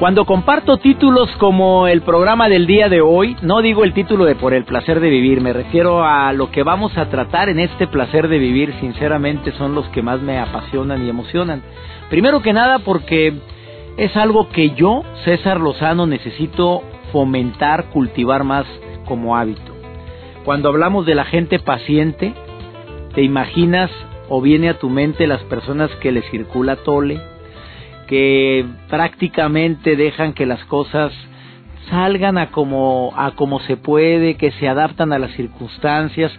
Cuando comparto títulos como el programa del día de hoy, no digo el título de Por el placer de vivir, me refiero a lo que vamos a tratar en este placer de vivir, sinceramente son los que más me apasionan y emocionan. Primero que nada porque es algo que yo, César Lozano, necesito fomentar, cultivar más como hábito. Cuando hablamos de la gente paciente, te imaginas o viene a tu mente las personas que le circula tole, que prácticamente dejan que las cosas salgan a como, a como se puede, que se adaptan a las circunstancias.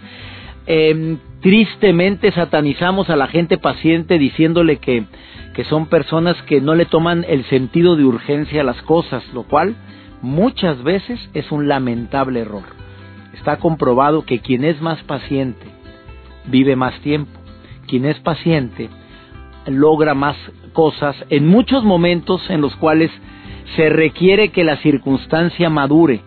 Em, tristemente satanizamos a la gente paciente diciéndole que, que son personas que no le toman el sentido de urgencia a las cosas, lo cual muchas veces es un lamentable error. Está comprobado que quien es más paciente vive más tiempo. Quien es paciente logra más cosas en muchos momentos en los cuales se requiere que la circunstancia madure,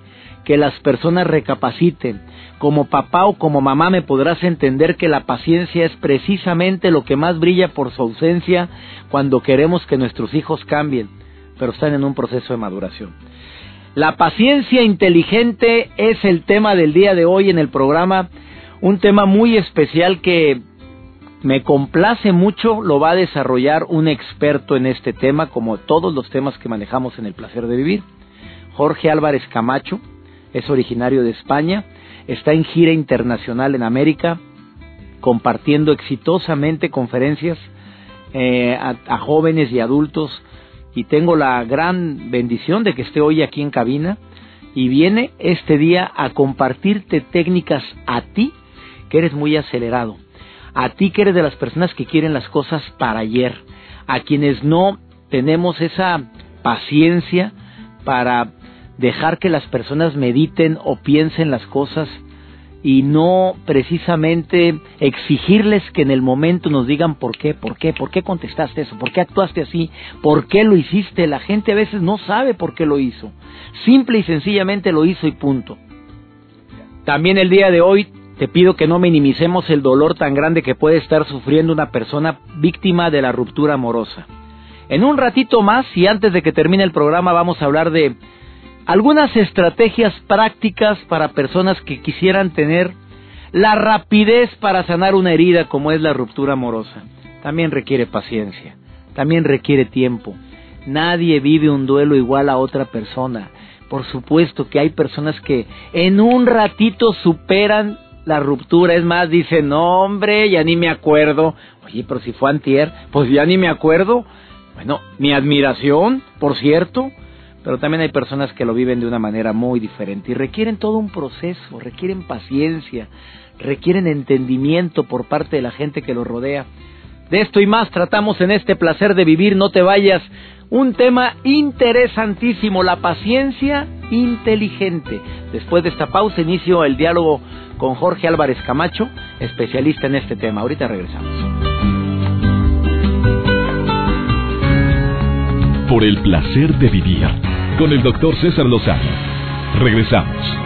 que las personas recapaciten. Como papá o como mamá me podrás entender que la paciencia es precisamente lo que más brilla por su ausencia cuando queremos que nuestros hijos cambien, pero están en un proceso de maduración. La paciencia inteligente es el tema del día de hoy en el programa, un tema muy especial que me complace mucho, lo va a desarrollar un experto en este tema, como todos los temas que manejamos en el placer de vivir. Jorge Álvarez Camacho es originario de España, está en gira internacional en América, compartiendo exitosamente conferencias eh, a, a jóvenes y adultos y tengo la gran bendición de que esté hoy aquí en cabina y viene este día a compartirte técnicas a ti que eres muy acelerado a ti que eres de las personas que quieren las cosas para ayer, a quienes no tenemos esa paciencia para dejar que las personas mediten o piensen las cosas y no precisamente exigirles que en el momento nos digan por qué, por qué, por qué contestaste eso, por qué actuaste así, por qué lo hiciste. La gente a veces no sabe por qué lo hizo. Simple y sencillamente lo hizo y punto. También el día de hoy te pido que no minimicemos el dolor tan grande que puede estar sufriendo una persona víctima de la ruptura amorosa. En un ratito más y antes de que termine el programa vamos a hablar de algunas estrategias prácticas para personas que quisieran tener la rapidez para sanar una herida como es la ruptura amorosa. También requiere paciencia, también requiere tiempo. Nadie vive un duelo igual a otra persona. Por supuesto que hay personas que en un ratito superan la ruptura. Es más, dice, no hombre, ya ni me acuerdo. Oye, pero si fue antier, pues ya ni me acuerdo. Bueno, mi admiración, por cierto, pero también hay personas que lo viven de una manera muy diferente y requieren todo un proceso, requieren paciencia, requieren entendimiento por parte de la gente que los rodea. De esto y más tratamos en este placer de vivir, no te vayas. Un tema interesantísimo, la paciencia inteligente. Después de esta pausa inicio el diálogo con Jorge Álvarez Camacho, especialista en este tema. Ahorita regresamos. Por el placer de vivir con el doctor César Lozano. Regresamos.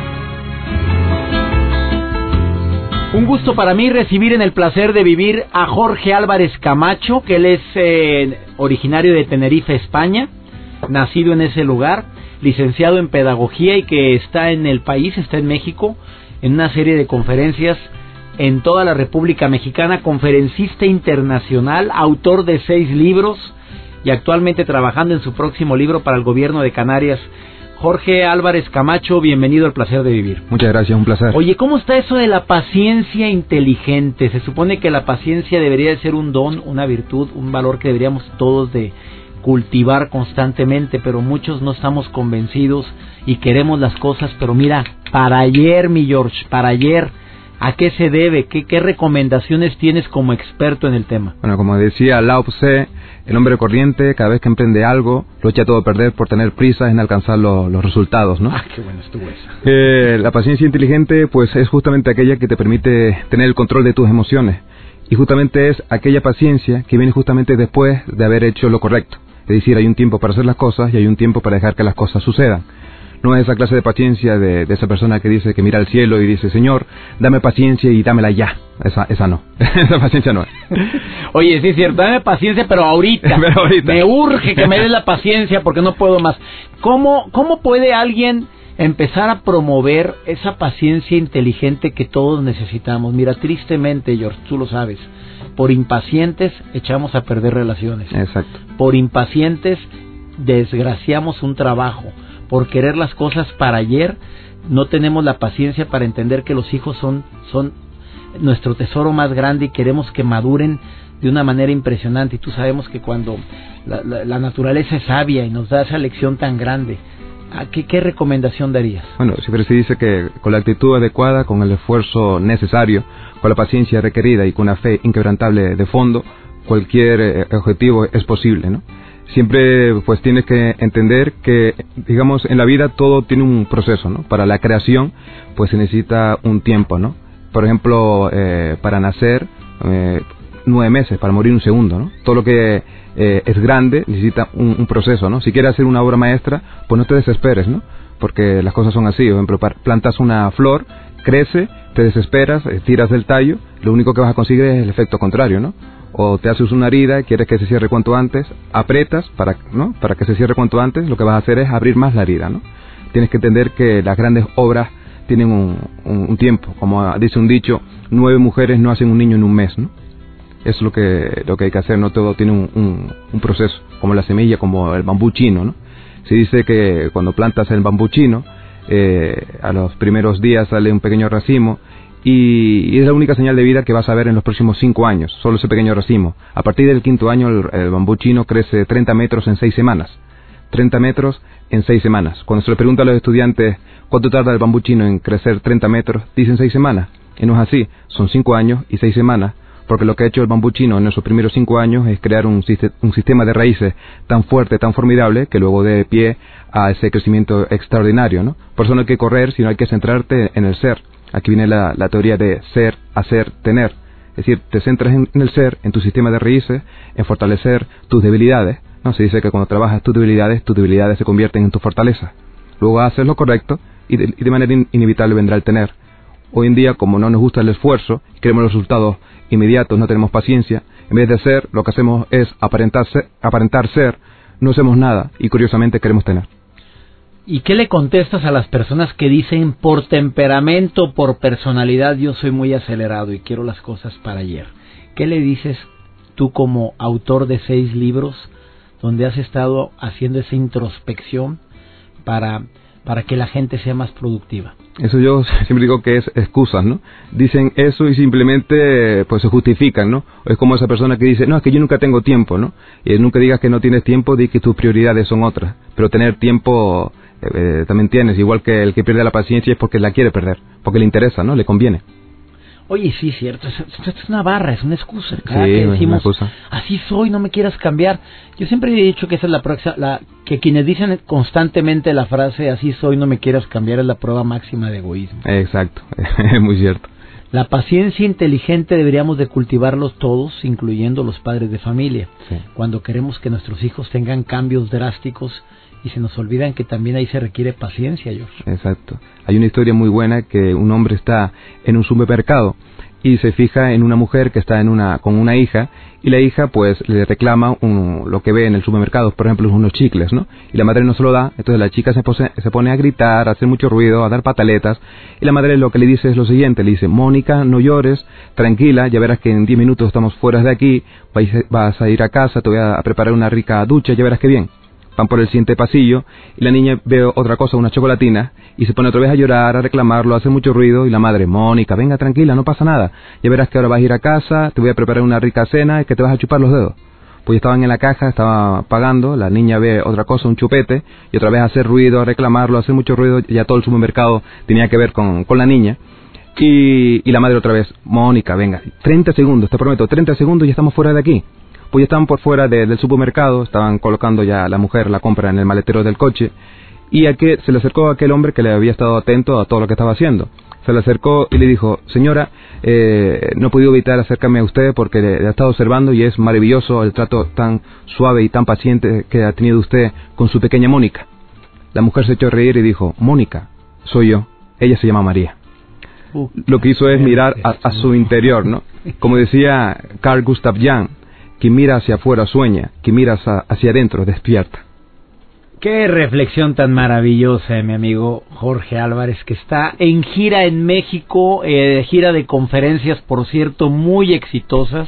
Un gusto para mí recibir en el placer de vivir a Jorge Álvarez Camacho, que él es eh, originario de Tenerife, España, nacido en ese lugar, licenciado en pedagogía y que está en el país, está en México, en una serie de conferencias en toda la República Mexicana, conferencista internacional, autor de seis libros y actualmente trabajando en su próximo libro para el gobierno de Canarias. Jorge Álvarez Camacho, bienvenido al placer de vivir. Muchas gracias, un placer. Oye, ¿cómo está eso de la paciencia inteligente? Se supone que la paciencia debería de ser un don, una virtud, un valor que deberíamos todos de cultivar constantemente, pero muchos no estamos convencidos y queremos las cosas, pero mira, para ayer, mi George, para ayer, ¿A qué se debe? ¿Qué, ¿Qué recomendaciones tienes como experto en el tema? Bueno, como decía Lao Tse, el hombre corriente, cada vez que emprende algo, lo echa todo a perder por tener prisa en alcanzar los resultados, ¿no? Ah, qué bueno estuvo eso. Eh, la paciencia inteligente, pues es justamente aquella que te permite tener el control de tus emociones. Y justamente es aquella paciencia que viene justamente después de haber hecho lo correcto. Es decir, hay un tiempo para hacer las cosas y hay un tiempo para dejar que las cosas sucedan. No es esa clase de paciencia de, esa persona que dice que mira al cielo y dice, Señor, dame paciencia y dámela ya. Esa, esa no. esa paciencia no es. Oye, sí es cierto, dame paciencia, pero ahorita. pero ahorita. Me urge que me des la paciencia porque no puedo más. ¿Cómo, cómo puede alguien empezar a promover esa paciencia inteligente que todos necesitamos? Mira, tristemente, George, tú lo sabes por impacientes echamos a perder relaciones. Exacto. Por impacientes desgraciamos un trabajo. Por querer las cosas para ayer, no tenemos la paciencia para entender que los hijos son, nuestro tesoro más grande y queremos que maduren de una manera impresionante. Y tú sabemos que cuando la, naturaleza es sabia y nos da esa lección tan grande, ¿qué, ¿qué recomendación darías? Bueno, siempre se dice que con la actitud adecuada, con el esfuerzo necesario, con la paciencia requerida y con una fe inquebrantable de fondo, cualquier eh, objetivo es posible, ¿no? Siempre pues tienes que entender que, digamos, en la vida todo tiene un proceso, ¿no? Para la creación pues se necesita un tiempo, ¿no? Por ejemplo, eh, para nacer eh, nueve meses, para morir un segundo, ¿no? Todo lo que es grande necesita un, un, proceso, ¿no? Si quieres hacer una obra maestra, pues no te desesperes, ¿no? Porque las cosas son así, por ejemplo, plantas una flor, crece te desesperas, eh, tiras del tallo, lo único que vas a conseguir es el efecto contrario, ¿no? O te haces una herida, quieres que se cierre cuanto antes, apretas para, ¿no? para que se cierre cuanto antes, lo que vas a hacer es abrir más la herida, ¿no? Tienes que entender que las grandes obras tienen un, un, tiempo, como dice un dicho, nueve mujeres no hacen un niño en un mes, ¿no? Eso es lo que, lo que hay que hacer, no todo tiene un, un proceso, como la semilla, como el bambú chino, ¿no? Se dice que cuando plantas el bambú chino, eh, a los primeros días sale un pequeño racimo y, es la única señal de vida que vas a ver en los próximos cinco años, solo ese pequeño racimo. A partir del quinto año el, bambú chino crece 30 metros en seis semanas. 30 metros en seis semanas. Cuando se le pregunta a los estudiantes cuánto tarda el bambú chino en crecer 30 metros, dicen seis semanas. Y no es así, son cinco años y seis semanas porque lo que ha hecho el bambú chino en esos primeros cinco años es crear un, sistema de raíces tan fuerte, tan formidable, que luego dé pie a ese crecimiento extraordinario, ¿no? Por eso no hay que correr, sino hay que centrarte en el ser. Aquí viene la, teoría de ser, hacer, tener. Es decir, te centras en, el ser, en tu sistema de raíces, en fortalecer tus debilidades. ¿no? Se dice que cuando trabajas tus debilidades, tus debilidades se convierten en tu fortaleza. Luego haces lo correcto y de, manera inevitable vendrá el tener. Hoy en día, como no nos gusta el esfuerzo, queremos los resultados inmediatos, no tenemos paciencia, en vez de ser, lo que hacemos es aparentar ser no hacemos nada y curiosamente queremos tener. ¿Y qué le contestas a las personas que dicen por temperamento, por personalidad, yo soy muy acelerado y quiero las cosas para ayer? ¿Qué le dices tú como autor de seis libros donde has estado haciendo esa introspección para para que la gente sea más productiva. Eso yo siempre digo que es excusas, ¿no? Dicen eso y simplemente pues se justifican, ¿no? Es como esa persona que dice, no, es que yo nunca tengo tiempo, ¿no? Y nunca digas que no tienes tiempo, di que tus prioridades son otras. Pero tener tiempo eh, también tienes, igual que el que pierde la paciencia es porque la quiere perder, porque le interesa, ¿no? Le conviene. Oye, sí, cierto, es, es una barra, es una excusa. Cada que decimos, así soy, no me quieras cambiar. Yo siempre he dicho que esa es la, próxima, la que quienes dicen constantemente la frase, así soy, no me quieras cambiar, es la prueba máxima de egoísmo. Exacto, es muy cierto. La paciencia inteligente deberíamos de cultivarlos todos, incluyendo los padres de familia. Cuando queremos que nuestros hijos tengan cambios drásticos, y se nos olvidan que también ahí se requiere paciencia, George. Exacto. Hay una historia muy buena que un hombre está en un supermercado y se fija en una mujer que está en una con una hija y la hija pues le reclama lo que ve en el supermercado, por ejemplo, unos chicles, ¿no? Y la madre no se lo da, entonces la chica se, se pone a gritar, a hacer mucho ruido, a dar pataletas y la madre lo que le dice es lo siguiente, le dice, Mónica, no llores, tranquila, ya verás que en 10 minutos estamos fuera de aquí, vas a ir a casa, te voy a preparar una rica ducha, ya verás que bien van por el siguiente pasillo y la niña ve otra cosa, una chocolatina, y se pone otra vez a llorar, a reclamarlo, hace mucho ruido y la madre, Mónica, venga tranquila, no pasa nada, ya verás que ahora vas a ir a casa, te voy a preparar una rica cena y que te vas a chupar los dedos. Pues estaban en la caja, estaba pagando, la niña ve otra cosa, un chupete, y otra vez hacer ruido, a reclamarlo, hacer mucho ruido, ya todo el supermercado tenía que ver con, con la niña. Y, y la madre otra vez, Mónica, venga, 30 segundos, te prometo, 30 segundos y estamos fuera de aquí. Pues ya estaban por fuera del supermercado, estaban colocando ya la mujer la compra en el maletero del coche y a que se le acercó a aquel hombre que le había estado atento a todo lo que estaba haciendo. Se le acercó y le dijo, señora, eh, no he podido evitar acercarme a usted porque le, ha estado observando y es maravilloso el trato tan suave y tan paciente que ha tenido usted con su pequeña Mónica. La mujer se echó a reír y dijo, Mónica, soy yo, ella se llama María. lo que hizo es mirar a, su interior, ¿no? Como decía Carl Gustav Jung, quien mira hacia afuera sueña, quien mira hacia adentro despierta. Qué reflexión tan maravillosa, mi amigo Jorge Álvarez, que está en gira en México, eh, gira de conferencias, por cierto, muy exitosas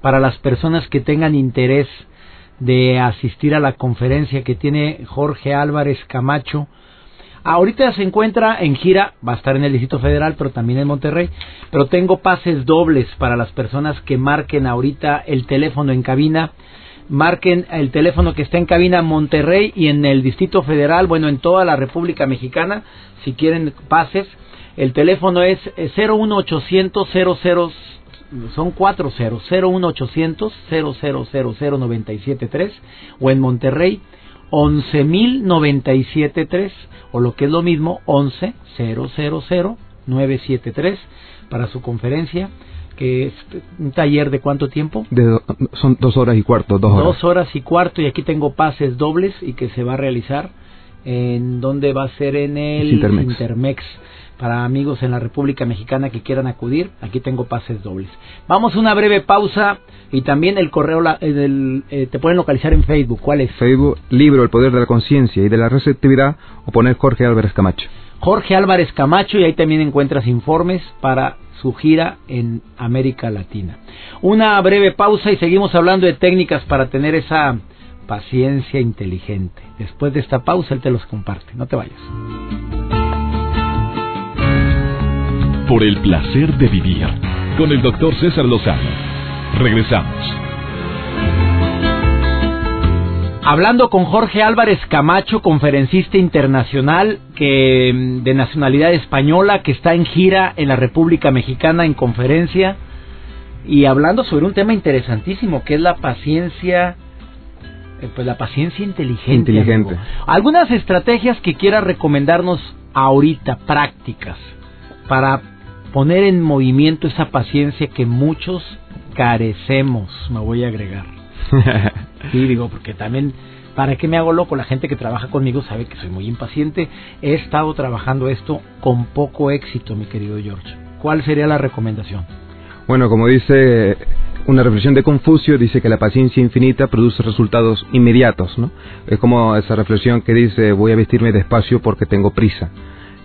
para las personas que tengan interés de asistir a la conferencia que tiene Jorge Álvarez Camacho. Ahorita se encuentra en gira, va a estar en el Distrito Federal, pero también en Monterrey. Pero tengo pases dobles para las personas que marquen ahorita el teléfono en cabina marquen el teléfono que está en cabina Monterrey y en el Distrito Federal, bueno, en toda la República Mexicana, si quieren pases. El teléfono es 01800 00 son cuatro ceros, 01800 0000973 o en Monterrey 11097.3 o lo que es lo mismo 11 973 para su conferencia que es un taller de cuánto tiempo? De son dos horas y cuarto, dos horas. Dos horas y cuarto y aquí tengo pases dobles y que se va a realizar en donde va a ser en el Intermex. Para amigos en la República Mexicana que quieran acudir, aquí tengo pases dobles. Vamos a una breve pausa y también el correo eh, te pueden localizar en Facebook. ¿Cuál es? Facebook, libro El Poder de la Conciencia y de la Receptividad o poner Jorge Álvarez Camacho. Jorge Álvarez Camacho y ahí también encuentras informes para su gira en América Latina. Una breve pausa y seguimos hablando de técnicas para tener esa paciencia inteligente. Después de esta pausa él te los comparte. No te vayas. Por el placer de vivir con el doctor César Lozano. Regresamos. Hablando con Jorge Álvarez Camacho, conferencista internacional que mm, de nacionalidad española que está en gira en la República Mexicana en conferencia y hablando sobre un tema interesantísimo que es la paciencia eh, pues la paciencia inteligente. Inteligente. Algunas estrategias que quiera recomendarnos ahorita prácticas para poner en movimiento esa paciencia que muchos carecemos, me voy a agregar. Sí, digo, porque también, ¿para qué me hago loco? La gente que trabaja conmigo sabe que soy muy impaciente. He estado trabajando esto con poco éxito, mi querido George. ¿Cuál sería la recomendación? Bueno, como dice una reflexión de Confucio, dice que la paciencia infinita produce resultados inmediatos, ¿no? Es como esa reflexión que dice, voy a vestirme despacio porque tengo prisa.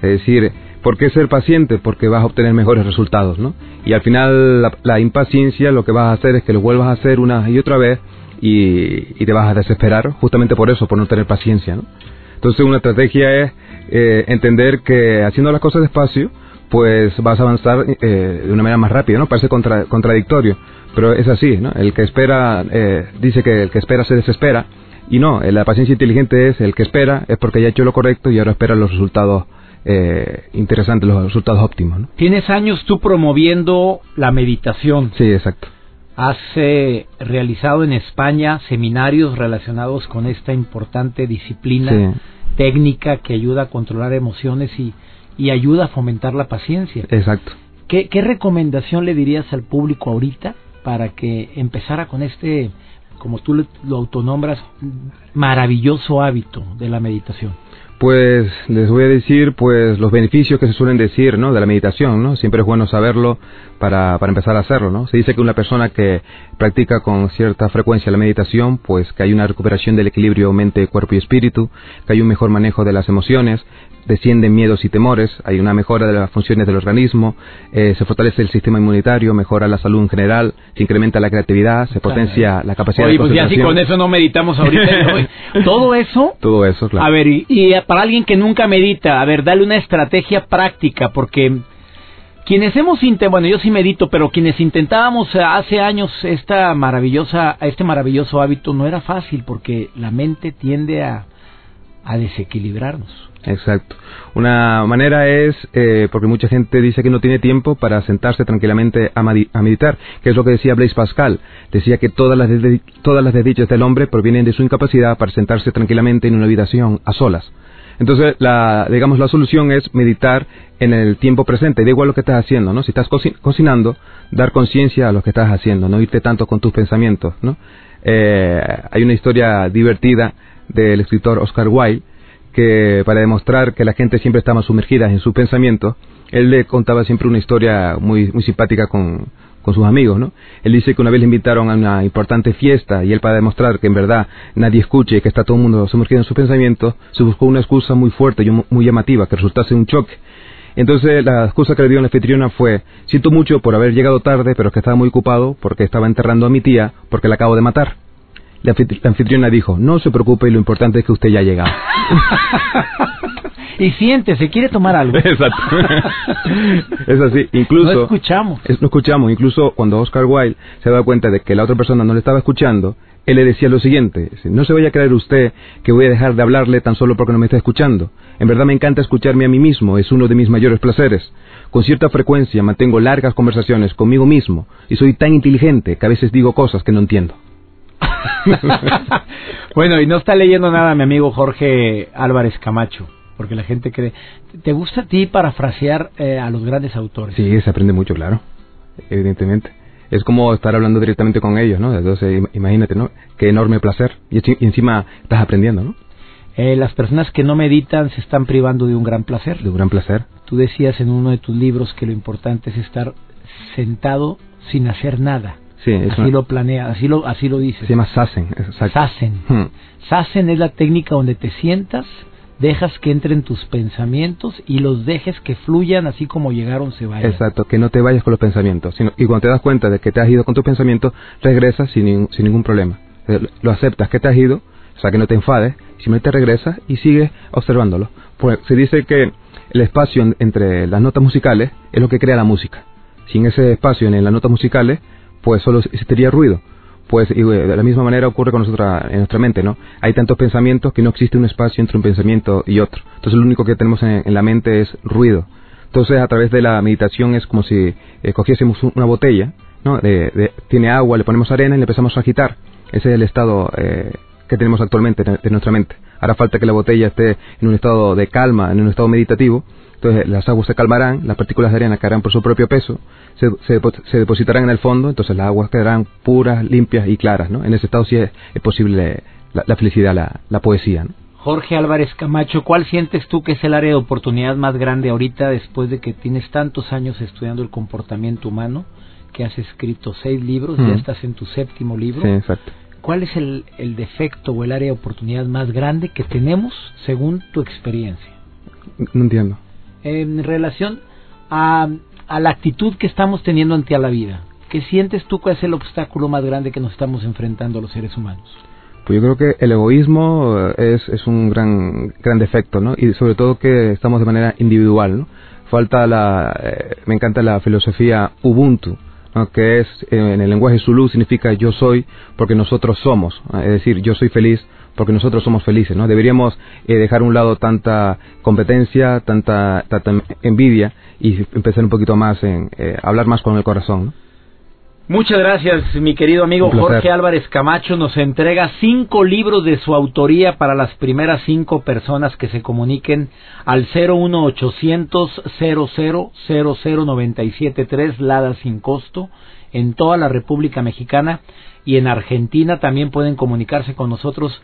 Es decir, ¿por qué ser paciente? Porque vas a obtener mejores resultados, ¿no? Y al final la, la impaciencia lo que vas a hacer es que lo vuelvas a hacer una y otra vez y, te vas a desesperar justamente por eso, por no tener paciencia. ¿no? Entonces una estrategia es eh, entender que haciendo las cosas despacio, pues vas a avanzar eh, de una manera más rápida, ¿no? Parece contradictorio, pero es así, ¿no? El que espera, eh, dice que el que espera se desespera, y no, la paciencia inteligente es el que espera, es porque ya ha hecho lo correcto y ahora espera los resultados interesantes, los resultados óptimos. ¿no? Tienes años tú promoviendo la meditación. Sí, exacto. Has realizado en España seminarios relacionados con esta importante disciplina técnica que ayuda a controlar emociones y, y ayuda a fomentar la paciencia. Exacto. ¿Qué, ¿Qué recomendación le dirías al público ahorita para que empezara con este, como tú lo autonombras, maravilloso hábito de la meditación? Pues les voy a decir pues los beneficios que se suelen decir, ¿no? de la meditación, ¿no? Siempre es bueno saberlo para, para empezar a hacerlo, ¿no? Se dice que una persona que practica con cierta frecuencia la meditación, pues que hay una recuperación del equilibrio mente, cuerpo y espíritu, que hay un mejor manejo de las emociones, descienden miedos y temores, hay una mejora de las funciones del organismo, eh, se fortalece el sistema inmunitario, mejora la salud en general, se incrementa la creatividad, se potencia la capacidad Oye, de pues ya si con eso no meditamos ahorita. Todo eso. Todo eso, claro. A ver, y, para alguien que nunca medita, a ver, dale una estrategia práctica, porque quienes hemos intentado, bueno, yo sí medito, pero quienes intentábamos hace años esta maravillosa, este maravilloso hábito no era fácil porque la mente tiende a a desequilibrarnos. Exacto. Una manera es, eh, porque mucha gente dice que no tiene tiempo para sentarse tranquilamente a, meditar, que es lo que decía Blaise Pascal. Decía que todas las, todas las desdichas del hombre provienen de su incapacidad para sentarse tranquilamente en una habitación a solas. Entonces, la, digamos, la solución es meditar en el tiempo presente, da igual lo que estás haciendo, ¿no? Si estás cocinando, dar conciencia a lo que estás haciendo, no irte tanto con tus pensamientos, ¿no? Eh, hay una historia divertida del escritor Oscar Wilde que para demostrar que la gente siempre estaba sumergida en su pensamiento, él le contaba siempre una historia muy, muy simpática con, con sus amigos, ¿no? Él dice que una vez le invitaron a una importante fiesta y él para demostrar que en verdad nadie escuche y que está todo el mundo sumergido en su pensamiento, se buscó una excusa muy fuerte y muy llamativa que resultase un choque. Entonces la excusa que le dio la anfitriona fue, siento mucho por haber llegado tarde, pero que estaba muy ocupado porque estaba enterrando a mi tía porque la acabo de matar. La, anfitriona dijo, no se preocupe, lo importante es que usted ya ha llegado. y siéntese, quiere tomar algo. Exacto. es así. Incluso, no escuchamos. no escuchamos. Incluso cuando Oscar Wilde se da cuenta de que la otra persona no le estaba escuchando, él le decía lo siguiente, no se vaya a creer usted que voy a dejar de hablarle tan solo porque no me está escuchando. En verdad me encanta escucharme a mí mismo, es uno de mis mayores placeres. Con cierta frecuencia mantengo largas conversaciones conmigo mismo y soy tan inteligente que a veces digo cosas que no entiendo. bueno, y no está leyendo nada mi amigo Jorge Álvarez Camacho, porque la gente cree... ¿Te gusta a ti parafrasear eh, a los grandes autores? Sí, se aprende mucho, claro, evidentemente. Es como estar hablando directamente con ellos, ¿no? Entonces, imagínate, ¿no? Qué enorme placer. Y, encima estás aprendiendo, ¿no? Eh, las personas que no meditan se están privando de un gran placer. De un gran placer. Tú decías en uno de tus libros que lo importante es estar sentado sin hacer nada. Sí, así lo planea, así lo, así lo dice. Se llama Sassen. Sassen. Hmm. Sassen es la técnica donde te sientas, dejas que entren tus pensamientos y los dejes que fluyan así como llegaron se vayan. Exacto, que no te vayas con los pensamientos. Sino, y cuando te das cuenta de que te has ido con tus pensamientos, regresas sin, sin ningún problema. Eh, lo aceptas que te has ido, o sea que no te enfades, simplemente regresas y sigues observándolo. Pues se dice que el espacio entre las notas musicales es lo que crea la música. Sin ese espacio en las notas musicales, pues solo existiría ruido. Pues de la misma manera ocurre con nosotros en nuestra mente, ¿no? Hay tantos pensamientos que no existe un espacio entre un pensamiento y otro. Entonces lo único que tenemos en, la mente es ruido. Entonces a través de la meditación es como si eh, cogiésemos una botella, ¿no? De, tiene agua, le ponemos arena y le empezamos a agitar. Ese es el estado eh, que tenemos actualmente de nuestra mente. Hará falta que la botella esté en un estado de calma, en un estado meditativo, entonces las aguas se calmarán, las partículas de arena caerán por su propio peso, se, se, depositarán en el fondo, entonces las aguas quedarán puras, limpias y claras. ¿no? En ese estado sí es, posible la, felicidad, la, la poesía. ¿no? Jorge Álvarez Camacho, ¿cuál sientes tú que es el área de oportunidad más grande ahorita después de que tienes tantos años estudiando el comportamiento humano, que has escrito seis libros, ya estás en tu séptimo libro? Sí, exacto. ¿Cuál es el, el defecto o el área de oportunidad más grande que tenemos según tu experiencia? No entiendo en relación a, a la actitud que estamos teniendo ante la vida. ¿Qué sientes tú cuál es el obstáculo más grande que nos estamos enfrentando los seres humanos? Pues yo creo que el egoísmo eh, es, es un gran, gran defecto, ¿no? Y sobre todo que estamos de manera individual, ¿no? Falta la, eh, me encanta la filosofía Ubuntu, que es, eh, en el lenguaje Zulu significa yo soy porque nosotros somos, es decir, yo soy feliz porque nosotros somos felices, ¿no? Deberíamos eh, dejar a un lado tanta competencia, tanta, tanta envidia y empezar un poquito más en eh, hablar más con el corazón, ¿no? Muchas gracias, mi querido amigo Jorge Álvarez Camacho. Nos entrega cinco libros de su autoría para las primeras cinco personas que se comuniquen al 01800 00973 Lada sin costo en toda la República Mexicana y en Argentina también pueden comunicarse con nosotros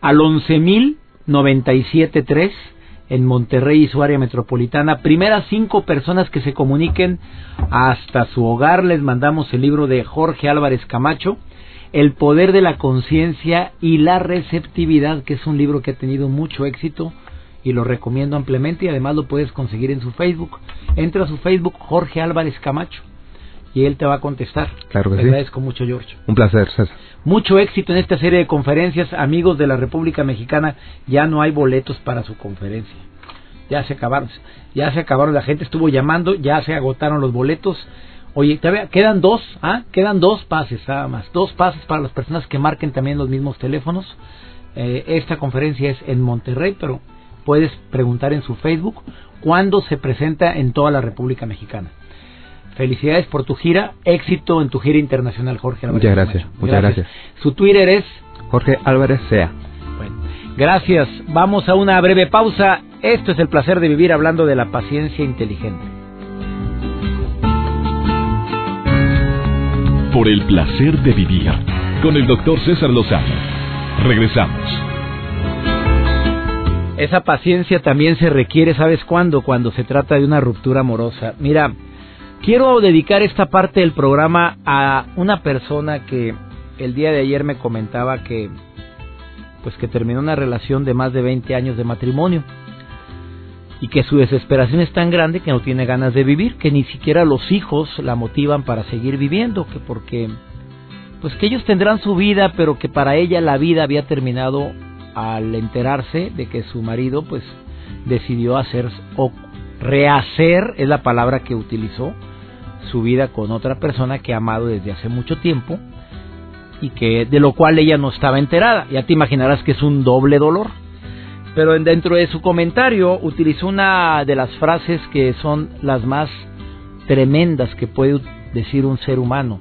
al 11.097.3 en Monterrey y su área metropolitana. Primeras cinco personas que se comuniquen hasta su hogar les mandamos el libro de Jorge Álvarez Camacho, El poder de la conciencia y la receptividad, que es un libro que ha tenido mucho éxito y lo recomiendo ampliamente y además lo puedes conseguir en su Facebook. Entra a su Facebook Jorge Álvarez Camacho y él te va a contestar. Claro que Te sí. agradezco mucho, George. Un placer, César. Mucho éxito en esta serie de conferencias, amigos de la República Mexicana. Ya no hay boletos para su conferencia. Ya se acabaron. Ya se acabaron. La gente estuvo llamando, ya se agotaron los boletos. Oye, quedan dos, ¿ah? Quedan dos pases nada más. Dos pases para las personas que marquen también los mismos teléfonos. Eh, esta conferencia es en Monterrey, pero puedes preguntar en su Facebook cuándo se presenta en toda la República Mexicana. Felicidades por tu gira, éxito en tu gira internacional, Jorge Álvarez. Muchas gracias, muchas gracias. Su Twitter es Jorge Álvarez Sea. Bueno, gracias. Vamos a una breve pausa. Esto es el placer de vivir hablando de la paciencia inteligente. Por el placer de vivir con el doctor César Lozano. Regresamos. Esa paciencia también se requiere, ¿sabes cuándo? Cuando se trata de una ruptura amorosa. Mira, quiero dedicar esta parte del programa a una persona que el día de ayer me comentaba que pues que terminó una relación de más de 20 años de matrimonio y que su desesperación es tan grande que no tiene ganas de vivir, que ni siquiera los hijos la motivan para seguir viviendo, que porque pues que ellos tendrán su vida, pero que para ella la vida había terminado al enterarse de que su marido pues decidió hacer o rehacer es la palabra que utilizó su vida con otra persona que ha amado desde hace mucho tiempo y que de lo cual ella no estaba enterada. Ya te imaginarás que es un doble dolor. Pero dentro de su comentario utilizó una de las frases que son las más tremendas que puede decir un ser humano.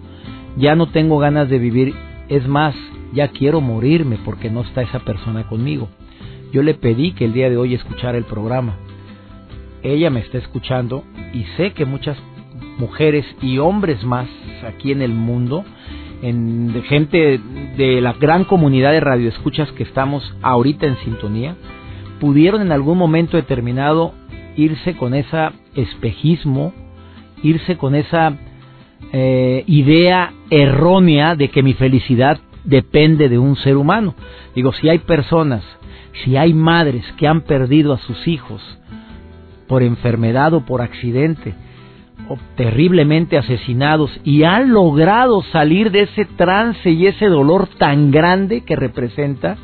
Ya no tengo ganas de vivir, es más, ya quiero morirme porque no está esa persona conmigo. Yo le pedí que el día de hoy escuchara el programa. Ella me está escuchando y sé que muchas mujeres y hombres más aquí en el mundo, en gente de la gran comunidad de radioescuchas que estamos ahorita en sintonía, pudieron en algún momento determinado irse con ese espejismo, irse con esa eh, idea errónea de que mi felicidad depende de un ser humano. Digo, si hay personas, si hay madres que han perdido a sus hijos por enfermedad o por accidente, terriblemente asesinados y han logrado salir de ese trance y ese dolor tan grande que representa,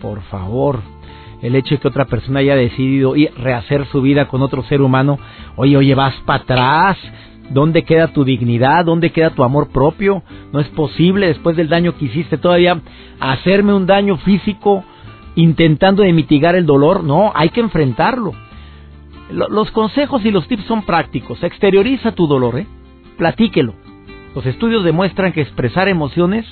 por favor, el hecho de que otra persona haya decidido ir, rehacer su vida con otro ser humano, oye, oye, vas para atrás, ¿Dónde queda tu dignidad? ¿Dónde queda tu amor propio? No es posible después del daño que hiciste todavía hacerme un daño físico intentando mitigar el dolor. No, hay que enfrentarlo. Los consejos y los tips son prácticos. Exterioriza tu dolor, ¿eh? Platíquelo. Los estudios demuestran que expresar emociones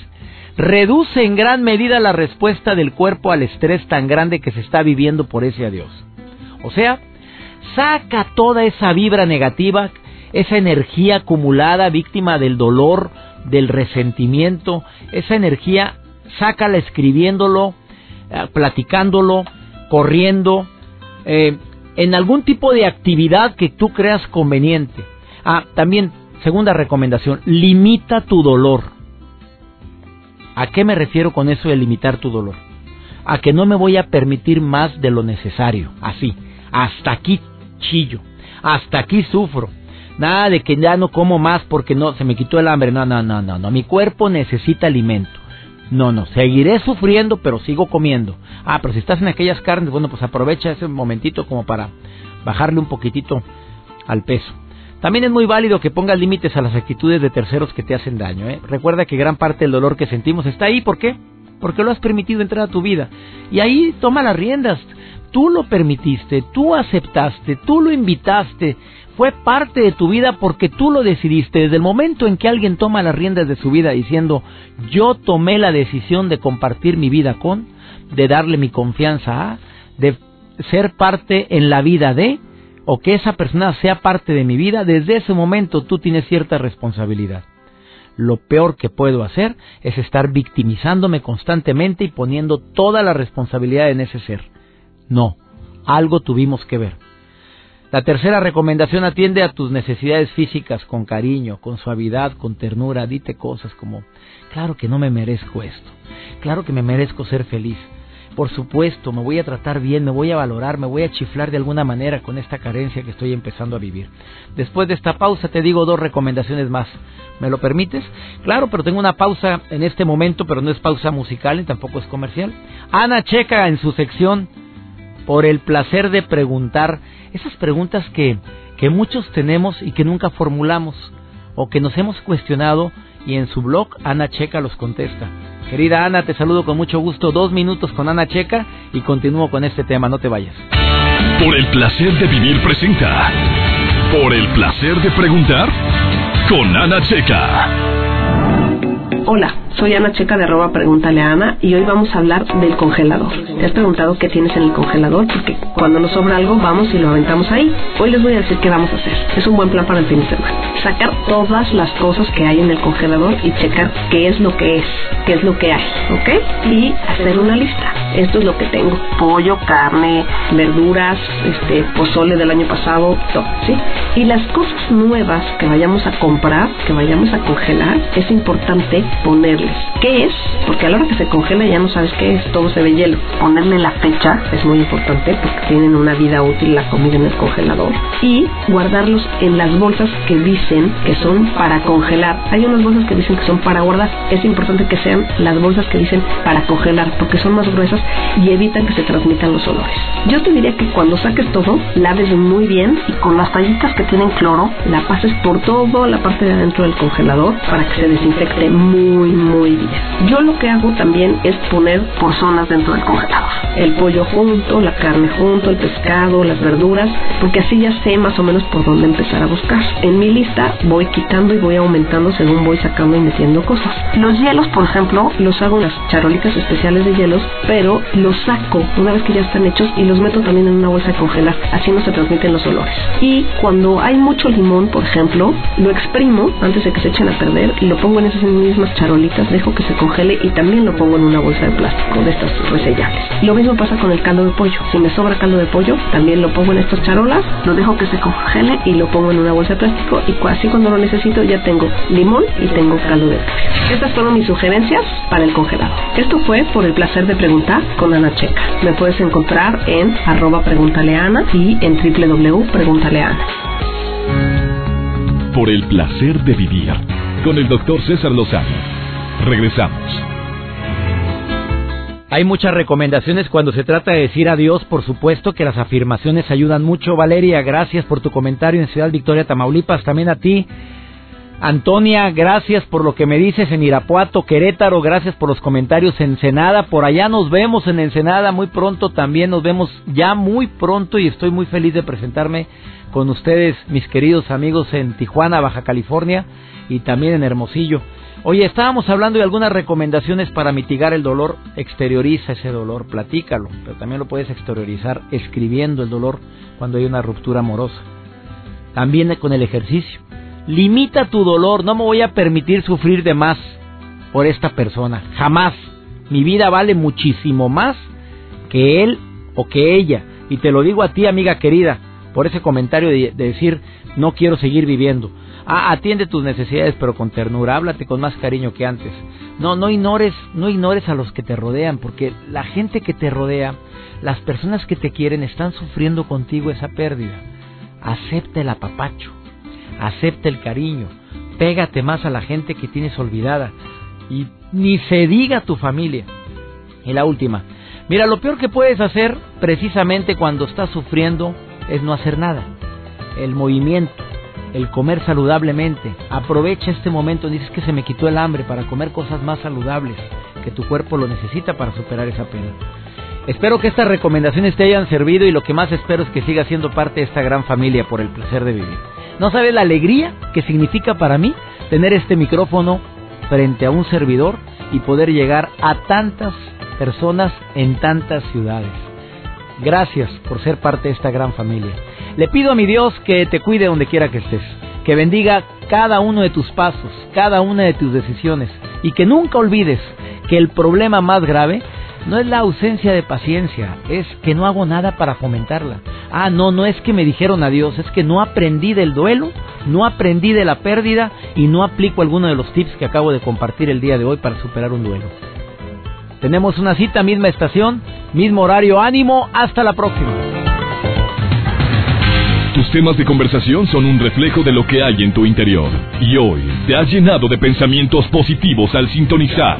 reduce en gran medida la respuesta del cuerpo al estrés tan grande que se está viviendo por ese adiós. O sea, saca toda esa vibra negativa esa energía acumulada víctima del dolor, del resentimiento, esa energía sácala escribiéndolo, eh, platicándolo, corriendo, eh, en algún tipo de actividad que tú creas conveniente. Ah, también, segunda recomendación, limita tu dolor. ¿A qué me refiero con eso de limitar tu dolor? A que no me voy a permitir más de lo necesario, así, hasta aquí chillo, hasta aquí sufro, Nada de que ya no como más porque no se me quitó el hambre. No, no, no, no, no. Mi cuerpo necesita alimento. No, no, seguiré sufriendo, pero sigo comiendo. Ah, pero si estás en aquellas carnes, bueno, pues aprovecha ese momentito como para bajarle un poquitito al peso. También es muy válido que pongas límites a las actitudes de terceros que te hacen daño. ¿eh? Recuerda que gran parte del dolor que sentimos está ahí. ¿Por qué? Porque lo has permitido entrar a tu vida. Y ahí toma las riendas. Tú lo permitiste, tú aceptaste, tú lo invitaste fue parte de tu vida porque tú lo decidiste. Desde el momento en que alguien toma las riendas de su vida diciendo, yo tomé la decisión de compartir mi vida con, de darle mi confianza a, de ser parte en la vida de, o que esa persona sea parte de mi vida, desde ese momento tú tienes cierta responsabilidad. Lo peor que puedo hacer es estar victimizándome constantemente y poniendo toda la responsabilidad en ese ser. No, algo tuvimos que ver. La tercera recomendación atiende a tus necesidades físicas con cariño, con suavidad, con ternura. Dite cosas como, claro que no me merezco esto, claro que me merezco ser feliz. Por supuesto, me voy a tratar bien, me voy a valorar, me voy a chiflar de alguna manera con esta carencia que estoy empezando a vivir. Después de esta pausa te digo dos recomendaciones más. ¿Me lo permites? Claro, pero tengo una pausa en este momento, pero no es pausa musical ni tampoco es comercial. Ana Checa en su sección por el placer de preguntar esas preguntas que, que muchos tenemos y que nunca formulamos o que nos hemos cuestionado y en su blog Ana Checa los contesta. Querida Ana, te saludo con mucho gusto. Dos minutos con Ana Checa y continúo con este tema. No te vayas. Por el placer de vivir presenta. Por el placer de preguntar con Ana Checa. Hola, soy Ana Checa de arroba Pregúntale a Ana y hoy vamos a hablar del congelador. ¿Te has preguntado qué tienes en el congelador? Porque cuando nos sobra algo vamos y lo aventamos ahí. Hoy les voy a decir qué vamos a hacer. Es un buen plan para el fin de semana. Sacar todas las cosas que hay en el congelador y checar qué es lo que es, qué es lo que hay, ¿ok? Y hacer una lista. Esto es lo que tengo. Pollo, carne, verduras, este, pozole del año pasado, todo, ¿sí? Y las cosas nuevas que vayamos a comprar, que vayamos a congelar, es importante ponerles qué es, porque a la hora que se congela ya no sabes qué es, todo se ve hielo. Ponerle la fecha es muy importante porque tienen una vida útil la comida en el congelador. Y guardarlos en las bolsas que dicen que son para congelar. Hay unas bolsas que dicen que son para guardar. Es importante que sean las bolsas que dicen para congelar porque son más gruesas y evitan que se transmitan los olores. Yo te diría que cuando saques todo, laves muy bien y con las tallitas que tienen cloro, la pases por toda la parte de adentro del congelador para que se desinfecte muy, muy bien. Yo lo que hago también es poner por zonas dentro del congelador. El pollo junto, la carne junto, el pescado, las verduras, porque así ya sé más o menos por dónde empezar a buscar. En mi lista voy quitando y voy aumentando según voy sacando y metiendo cosas. Los hielos, por ejemplo, los hago en las charolitas especiales de hielos, pero los saco una vez que ya están hechos y los meto también en una bolsa de congelar. Así no se transmiten los olores. Y cuando hay mucho limón, por ejemplo, lo exprimo antes de que se echen a perder y lo pongo en esas mismas charolitas, dejo que se congele y también lo pongo en una bolsa de plástico de estas resellables. Lo mismo pasa con el caldo de pollo. Si me sobra caldo de pollo, también lo pongo en estas charolas, lo dejo que se congele y lo pongo en una bolsa de plástico y así cuando lo necesito ya tengo limón y tengo caldo de pollo. Estas fueron mis sugerencias para el congelado. Esto fue por el placer de preguntar con Ana Checa. Me puedes encontrar en arroba preguntaleana y en www.preguntaleana. Por el placer de vivir con el doctor César Lozano. Regresamos. Hay muchas recomendaciones cuando se trata de decir adiós, por supuesto que las afirmaciones ayudan mucho. Valeria, gracias por tu comentario en Ciudad Victoria, Tamaulipas. También a ti, Antonia, gracias por lo que me dices en Irapuato, Querétaro, gracias por los comentarios en Ensenada. Por allá nos vemos en Ensenada muy pronto, también nos vemos ya muy pronto y estoy muy feliz de presentarme con ustedes, mis queridos amigos en Tijuana, Baja California y también en Hermosillo. Oye, estábamos hablando de algunas recomendaciones para mitigar el dolor. Exterioriza ese dolor, platícalo, pero también lo puedes exteriorizar escribiendo el dolor cuando hay una ruptura amorosa. También con el ejercicio. Limita tu dolor, no me voy a permitir sufrir de más por esta persona, jamás. Mi vida vale muchísimo más que él o que ella. Y te lo digo a ti, amiga querida, por ese comentario de, de decir, no quiero seguir viviendo. Ah, atiende tus necesidades, pero con ternura, háblate con más cariño que antes. No, no ignores, no ignores a los que te rodean, porque la gente que te rodea, las personas que te quieren, están sufriendo contigo esa pérdida. Acepta el apapacho, acepta el cariño, pégate más a la gente que tienes olvidada y ni se diga tu familia. Y la última, mira, lo peor que puedes hacer precisamente cuando estás sufriendo es no hacer nada. El movimiento, el comer saludablemente. Aprovecha este momento, dices que se me quitó el hambre para comer cosas más saludables, que tu cuerpo lo necesita para superar esa pena. Espero que estas recomendaciones te hayan servido y lo que más espero es que sigas siendo parte de esta gran familia por el placer de vivir. No sabes la alegría que significa para mí tener este micrófono frente a un servidor y poder llegar a tantas personas en tantas ciudades. Gracias por ser parte de esta gran familia. Le pido a mi Dios que te cuide donde quiera que estés, que bendiga cada uno de tus pasos, cada una de tus decisiones y que nunca olvides que el problema más grave no es la ausencia de paciencia, es que no hago nada para fomentarla. Ah, no, no es que me dijeron adiós, es que no aprendí del duelo, no aprendí de la pérdida y no aplico alguno de los tips que acabo de compartir el día de hoy para superar un duelo. Tenemos una cita, misma estación, mismo horario, ánimo, hasta la próxima. Tus temas de conversación son un reflejo de lo que hay en tu interior. Y hoy te has llenado de pensamientos positivos al sintonizar.